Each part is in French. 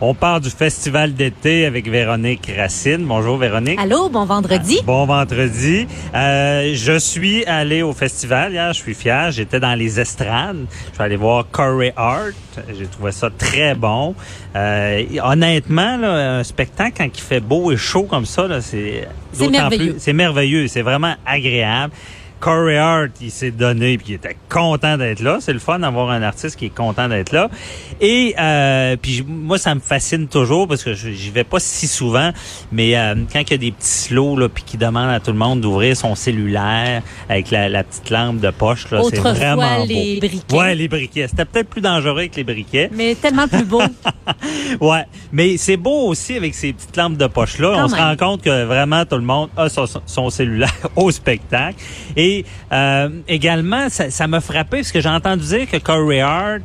On part du festival d'été avec Véronique Racine. Bonjour Véronique. Allô, bon vendredi. Bon vendredi. Euh, je suis allé au festival hier, je suis fier. J'étais dans les estrades. Je suis allé voir Corey Art. J'ai trouvé ça très bon. Euh, honnêtement, là, un spectacle quand il fait beau et chaud comme ça, là, c'est C'est merveilleux. C'est merveilleux. C'est vraiment agréable. Corey Hart, il s'est donné puis il était content d'être là. C'est le fun d'avoir un artiste qui est content d'être là. Et euh, puis moi, ça me fascine toujours parce que je- j'y vais pas si souvent, mais euh, quand il y a des petits slows là, puis qui demandent à tout le monde d'ouvrir son cellulaire avec la, la petite lampe de poche, là, c'est vraiment les beau. briquets. Ouais, les briquets. C'était peut-être plus dangereux que les briquets. Mais tellement plus beau. Ouais, mais c'est beau aussi avec ces petites lampes de poche là. Quand On se rend compte que vraiment tout le monde a son, son cellulaire au spectacle. Et euh, également, ça ça m'a frappé parce que j'ai entendu dire que Corey Hart,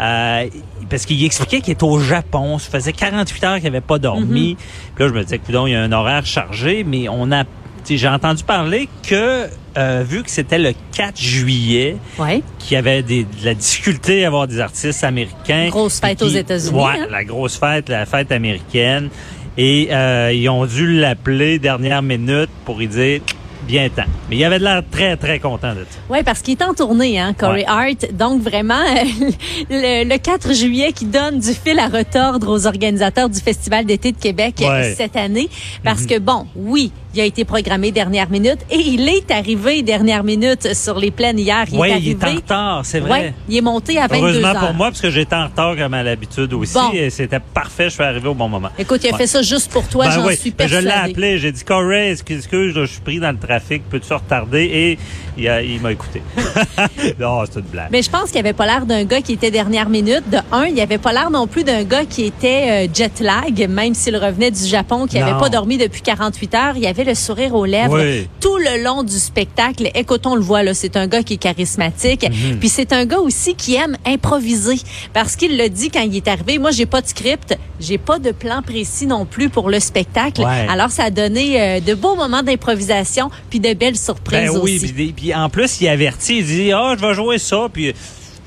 euh, parce qu'il expliquait qu'il était au Japon, ça faisait 48 heures qu'il avait pas dormi. Mm-hmm. Puis là, je me disais, coudonc, il y a un horaire chargé, mais on a, j'ai entendu parler que euh, vu que c'était le 4 juillet, Ouais. qu'il y avait des, de la difficulté à avoir des artistes américains. Grosse fête aux États-Unis, Ouais, hein? la grosse fête, la fête américaine. Et euh, ils ont dû l'appeler dernière minute pour lui dire bien temps. Mais il avait l'air très, très content de ça. Oui, parce qu'il est en tournée, hein, Corey Ouais. Hart. Donc, vraiment, le, le 4 juillet qui donne du fil à retordre aux organisateurs du Festival d'été de Québec Ouais. cette année. Parce que, bon, oui, il a été programmé dernière minute et il est arrivé dernière minute sur les plaines hier. Il Oui, est il est en arrivé. retard, c'est vrai. Ouais, il est monté à 22 Heureusement heures. pour moi, parce que j'étais en retard comme à l'habitude aussi. Bon. Et c'était parfait, je suis arrivé au bon moment. Écoute, il a Ouais. fait ça juste pour toi, Ben j'en oui, suis ben je persuadée. l'ai appelé, j'ai dit Corey, excuse, excuse, je suis pris dans le trafic, peux-tu retarder? Et il, a- il m'a écouté. non, c'est une blague. Mais je pense qu'il avait pas l'air d'un gars qui était dernière minute. De un, il avait pas l'air non plus d'un gars qui était euh, jet lag, même s'il revenait du Japon, qui avait Non. pas dormi depuis 48 heures. Il avait le sourire aux lèvres Oui. tout le long du spectacle. Écoute, on le voit là, c'est un gars qui est charismatique. Mhm. Puis c'est un gars aussi qui aime improviser, parce qu'il le dit quand il est arrivé. Moi, j'ai pas de script, j'ai pas de plan précis non plus pour le spectacle. Ouais. Alors ça a donné euh, de beaux moments d'improvisation, puis de belles surprises Ben oui, aussi. puis, puis en plus, il avertit, il dit, ah, je vais jouer ça, puis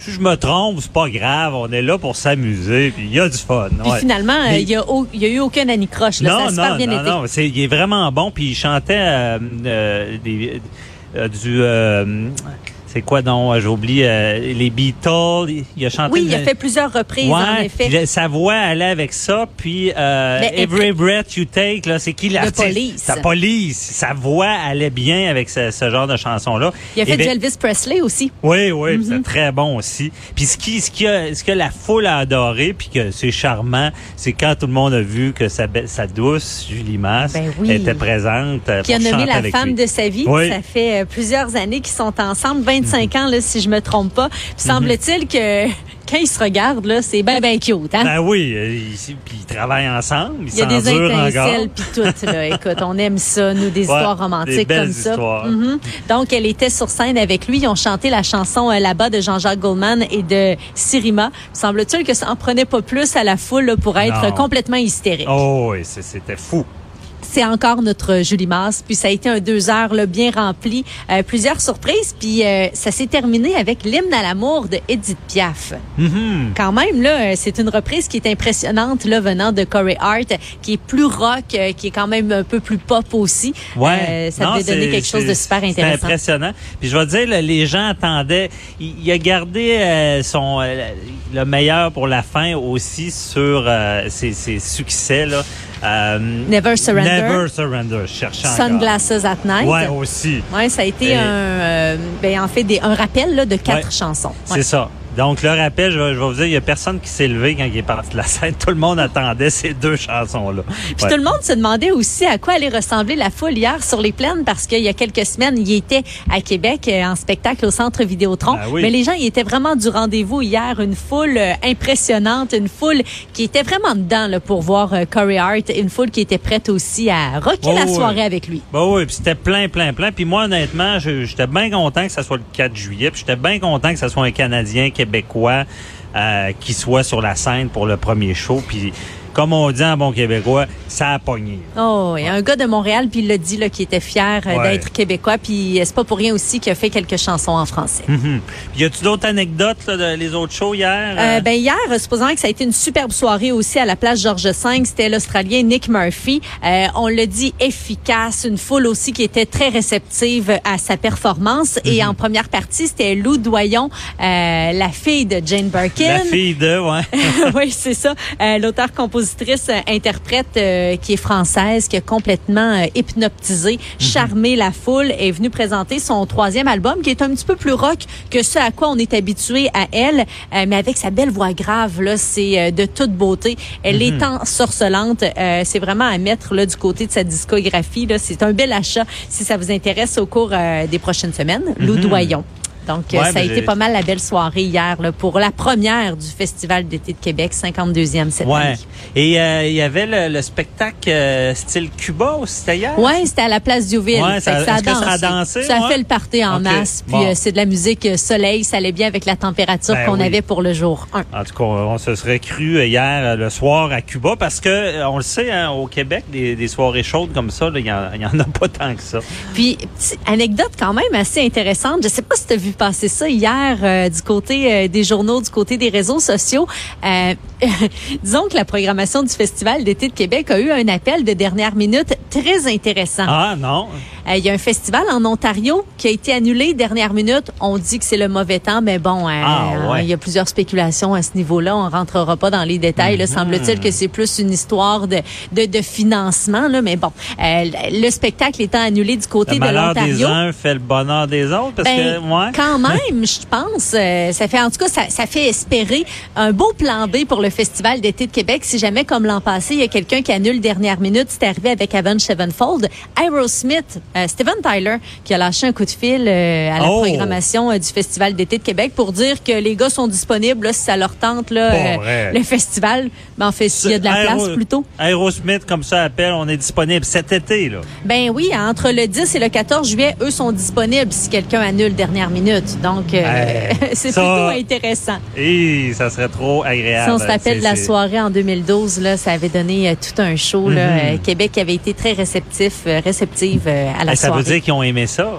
si je me trompe, c'est pas grave, on est là pour s'amuser, puis il y a du fun. Puis ouais. finalement, euh, Mais- il y a, au- eu aucun anicroche. Là. ça a non, super non, bien non, été. non, c'est, il est vraiment bon, puis il chantait euh, euh, des, euh, du... c'est quoi donc? J'ai oublié euh, les Beatles. Il- a chanté. Oui, il a fait plusieurs reprises, en effet. sa voix allait avec ça, puis euh, Every Breath You Take, là, c'est qui l'artiste? Police. Sa police. Sa voix allait bien avec ce, ce genre de chanson-là. Il a fait Et du ben- Elvis Presley aussi. oui, oui, puis c'est très bon aussi. Puis ce qui, ce qui a, ce que la foule a adoré, puis que c'est charmant, c'est quand tout le monde a vu que sa, sa douce Julie Masse Ben oui. était présente euh, Qui a nommé la femme lui. de sa vie. Oui. Ça fait euh, plusieurs années qu'ils sont ensemble, 25 ans, là, si je me trompe pas. Puis semble-t-il que quand ils se regardent, là, c'est ben, ben cute, hein? Ben oui, euh, ils- puis ils travaillent ensemble, ils Il y a des étincelles puis tout là. Écoute, on aime ça, nous des Ouais, histoires romantiques comme ça. Mhm. Donc elle était sur scène avec lui, ils ont chanté la chanson euh, là-bas de Jean-Jacques Goldman et de Sirima. Semble-t-il que ça en prenait pas plus à la foule là, pour être Non. complètement hystérique. Oh oui, c'était fou. C'est encore notre Julie Masse, puis ça a été un deux heures là, bien rempli, Euh, plusieurs surprises, puis euh, ça s'est terminé avec l'hymne à l'amour de Edith Piaf. Mhm. Quand même là, euh, c'est une reprise qui est impressionnante là venant de Corey Hart, qui est plus rock, qui est quand même un peu plus pop aussi. Ouais. Ça devait donner quelque chose de super C'est intéressant. impressionnant. Puis je vais te dire, là, les gens attendaient. Il, il a gardé son le meilleur pour la fin aussi sur ses, ses succès là. Euh, Never Surrender. Never Surrender. Encore. Sunglasses at Night. Ouais, aussi. Ouais, ça a été Et- un, euh, ben, en fait des, un rappel là, de quatre Ouais. chansons. Ouais. C'est ça. Donc, le rappel, je vais, je vais vous dire, il y a personne qui s'est levé quand il est parti de la scène. Tout le monde attendait ces deux chansons-là. Puis Ouais. tout le monde se demandait aussi à quoi allait ressembler la foule hier sur les plaines parce qu'il y a quelques semaines, il était à Québec euh, en spectacle au Centre Vidéotron. Ben oui. Mais les gens, ils étaient vraiment du rendez-vous hier. Une foule euh, impressionnante, une foule qui était vraiment dedans là, pour voir euh, Corey Hart. Une foule qui était prête aussi à rocker Oh, la soirée avec lui. Bah oui, puis c'était plein, plein, plein. Puis moi, honnêtement, j'étais bien content que ça soit le 4 juillet. Puis j'étais bien content que ça soit un Canadien québécois euh, qui soit sur la scène pour le premier show. Puis comme on dit en bon québécois, ça a pogné. Oh, il y a un gars de Montréal, puis il l'a dit, là, qui était fier euh, Ouais. d'être québécois, puis euh, c'est pas pour rien aussi qu'il a fait quelques chansons en français. Mhm. Puis y a-tu d'autres anecdotes là, de les autres shows hier? Euh, ben hier, euh, supposant que ça a été une superbe soirée aussi à la place Georges V, c'était l'Australien Nick Murphy. Euh, on le dit efficace, une foule aussi qui était très réceptive à sa performance. Mhm. Et en première partie, c'était Lou Doyon, euh, la fille de Jane Birkin. la fille de, ouais. oui, c'est ça. Euh, L'auteur-compositrice euh, interprète euh, qui est française, qui a complètement euh, hypnotisé, charmé la foule, est venue présenter son troisième album, qui est un petit peu plus rock que ce à quoi on est habitué à elle, euh, mais avec sa belle voix grave, là, c'est euh, de toute beauté. Elle est ensorcelante. Euh, c'est vraiment à mettre là du côté de sa discographie. Là, c'est un bel achat si ça vous intéresse au cours euh, des prochaines semaines. Lou Doyon. Donc, Ouais, ça a été pas mal la belle soirée hier là, pour la première du Festival d'été de Québec, 52e cette Ouais. année. Et euh, il y avait le, le spectacle euh, style Cuba aussi, c'était hier? Ouais, c'était à la place Diouville. Ouais, ça- ça a dansé. Ça a ouais? fait le party en masse. Puis bon. euh, c'est de la musique soleil. Ça allait bien avec la température Ben qu'on oui. avait pour le jour 1. En tout cas, on se serait cru hier le soir à Cuba parce que on le sait, hein, au Québec, des, des soirées chaudes comme ça, il y en- en a pas tant que ça. Puis, petite anecdote quand même assez intéressante. Je sais pas si tu as vu passer ça hier euh, du côté euh, des journaux, du côté des réseaux sociaux. Euh, disons que la programmation du Festival d'été de Québec a eu un appel de dernière minute très intéressant. Ah non, Euh, Il y a un festival en Ontario qui a été annulé dernière minute. On dit que c'est le mauvais temps, mais bon, euh, Ah, ouais. il y a plusieurs spéculations à ce niveau-là. On rentrera pas dans les détails. Mhm. Là, semble-t-il que c'est plus une histoire de, de, de financement. Là, mais bon, euh, le spectacle étant annulé du côté le de malheur des l'Ontario. uns fait le bonheur des autres parce Ben, que ouais. Quand même, je pense, euh, ça fait en tout cas, ça, ça fait espérer un beau plan B pour le Festival d'été de Québec. Si jamais, comme l'an passé, il y a quelqu'un qui annule dernière minute, c'est arrivé avec Avon Sevenfold, Aerosmith, euh, Steven Tyler, qui a lâché un coup de fil euh, à la Oh! programmation euh, du Festival d'été de Québec pour dire que les gars sont disponibles là, si ça leur tente là, euh, le festival. Mais en fait, s'il y a de la Aéro- place plutôt. Aerosmith, comme ça appelle, on est disponible cet été là. Ben oui, entre le 10 et le 14 juillet, eux sont disponibles si quelqu'un annule dernière minute. Donc, euh, Hey, c'est ça- plutôt intéressant. Et ça serait trop agréable. Si on se rappelle de la soirée en 2012, là, ça avait donné euh, tout un show. Mhm. Euh, Québec avait été très réceptif, réceptive à la Eh, ça soirée. veut dire qu'ils ont aimé ça?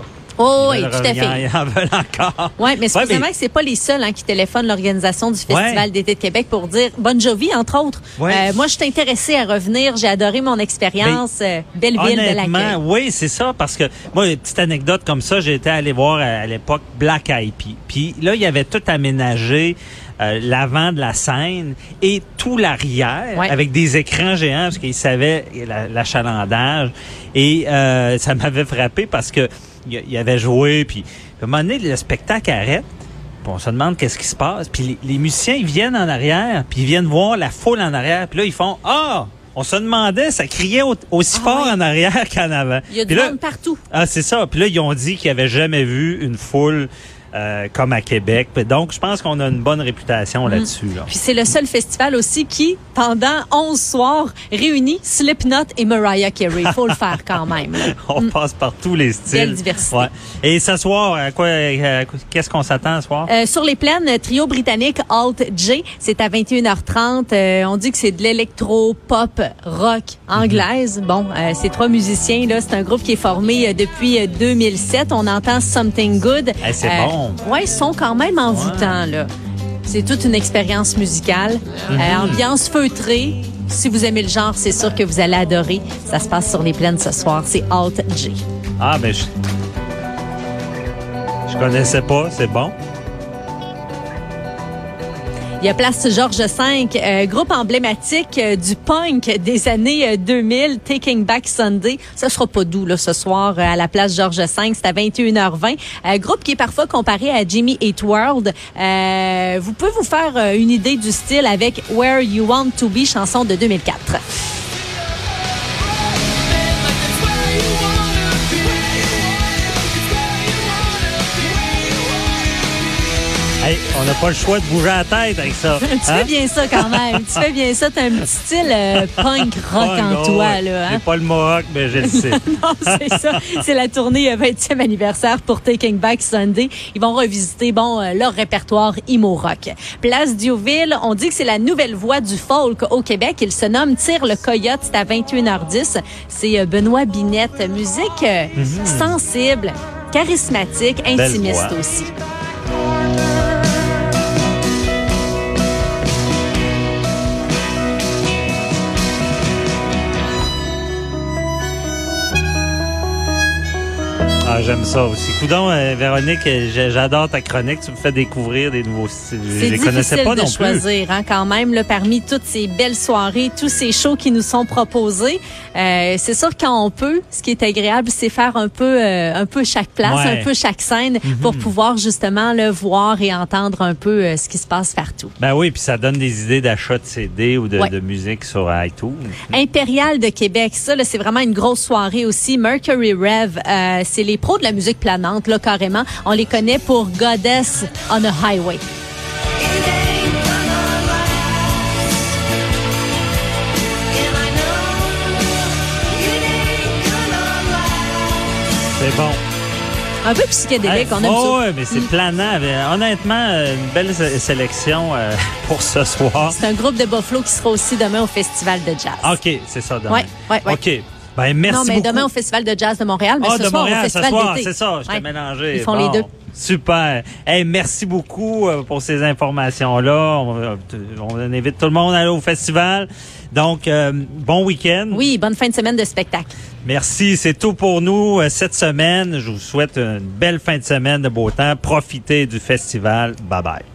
Oh, oui, tout à fait. Ils en veulent encore. Ouais, mais supposément mais- que c'est pas les seuls hein, qui téléphonent l'organisation du Festival Ouais. d'été de Québec pour dire Bonne Jovi, entre autres. Ouais. Euh, moi, je suis intéressée à revenir. J'ai adoré mon expérience. Euh, belle ville de l'accueil. oui, c'est ça, parce que moi, une petite anecdote comme ça, j'ai été allé voir à, à l'époque Black Eyed. Puis là, il y avait tout aménagé, euh, l'avant de la scène et tout l'arrière, Ouais. avec des écrans géants, parce qu'ils savaient la- l'achalandage. Et euh, ça m'avait frappé parce que il il avait joué, puis à un moment donné, le spectacle arrête. Puis on se demande qu'est-ce qui se passe. Puis les, les musiciens, ils viennent en arrière, puis ils viennent voir la foule en arrière. Puis là, ils font « Ah! On se demandait, ça criait au- aussi Ah fort oui. en arrière qu'en avant. » Il y a du monde partout. Ah, c'est ça. Puis là, ils ont dit qu'ils n'avaient jamais vu une foule euh, comme à Québec. Donc, je pense qu'on a une bonne réputation là-dessus. Là. Puis c'est le seul festival aussi qui, pendant 11 soirs, réunit Slipknot et Mariah Carey. Faut le faire quand même. On passe par tous les styles. Belle diversité. Ouais. Et ce soir, à quoi, à qu'est-ce qu'on s'attend ce soir? Euh, sur les plaines, trio britannique Alt J, c'est à 21h30. Euh, on dit que c'est de l'électro, pop, rock anglaise. Bon, euh, ces trois musiciens là, c'est un groupe qui est formé euh, depuis euh, 2007. On entend Something Good. Eh, c'est bon. Ouais, ils sont quand même envoûtants là. C'est toute une expérience musicale, Mhm. Euh, ambiance feutrée. Si vous aimez le genre, c'est sûr que vous allez adorer. Ça se passe sur les plaines ce soir. C'est Alt J. Ah, ben, je, je connaissais pas. C'est bon. Il y a Place Georges V, euh, groupe emblématique euh, du punk des années euh, 2000, Taking Back Sunday. Ça sera pas doux là ce soir euh, à la Place Georges V, c'est à 21h20. Euh, groupe qui est parfois comparé à Jimmy Eat World. Euh, vous pouvez vous faire euh, une idée du style avec Where You Want to Be, chanson de 2004. Hey, on n'a pas le choix de bouger la tête avec ça. Tu Hein? fais bien ça quand même. tu fais bien ça. T'as un petit style euh, punk rock en toi, là. Hein? pas le mohawk, mais je le sais. Non, c'est ça. C'est la tournée euh, 20e anniversaire pour Taking Back Sunday. Ils vont revisiter, bon, euh, leur répertoire emo rock. Place Diouville, on dit que c'est la nouvelle voix du folk au Québec. Il se nomme Tire le Coyote. C'est à 21h10. C'est euh, Benoît Binette. Musique euh, sensible, charismatique, intimiste aussi. Ah, j'aime ça aussi. Coudon, euh, Véronique, euh, j'adore ta chronique. Tu me fais découvrir des nouveaux styles. Je les connaissais pas de non plus. choisir, hein, quand même, là, parmi toutes ces belles soirées, tous ces shows qui nous sont proposés. Euh, c'est sûr quand on peut, ce qui est agréable, c'est faire un peu, euh, un peu chaque place, Ouais. Un peu chaque scène, pour pouvoir justement le voir et entendre un peu ce qui se passe partout. Ben oui, puis ça donne des idées d'achat de CD ou de, Ouais. de musique sur iTunes. Impérial de Québec, ça, c'est vraiment une grosse soirée aussi. Mercury Rev, c'est les pros de la musique planante, là, carrément. On les connaît pour Goddess on a Highway. C'est bon. Un peu psychédélique, Hey, on aime oh, ça. ouais, mais c'est planant. Mais Honnêtement, euh, une belle sé- sélection euh, pour ce soir. C'est un groupe de Buffalo qui sera aussi demain au Festival de jazz. OK, c'est ça demain. Ouais, ouais, ouais. OK. Ben, merci non, mais beaucoup. demain au Festival de jazz de Montréal, mais Ah, ce de soir Montréal, au ce Festival soir, c'est ça, je t'ai Ouais. mélangé. Ils font Bon, les deux. Super. Hey, merci beaucoup euh, pour ces informations-là. On, euh, on invite tout le monde à aller au festival. Donc, euh, bon week-end. Oui, bonne fin de semaine de spectacle. Merci, c'est tout pour nous euh, cette semaine. Je vous souhaite une belle fin de semaine de beau temps. Profitez du festival. Bye bye.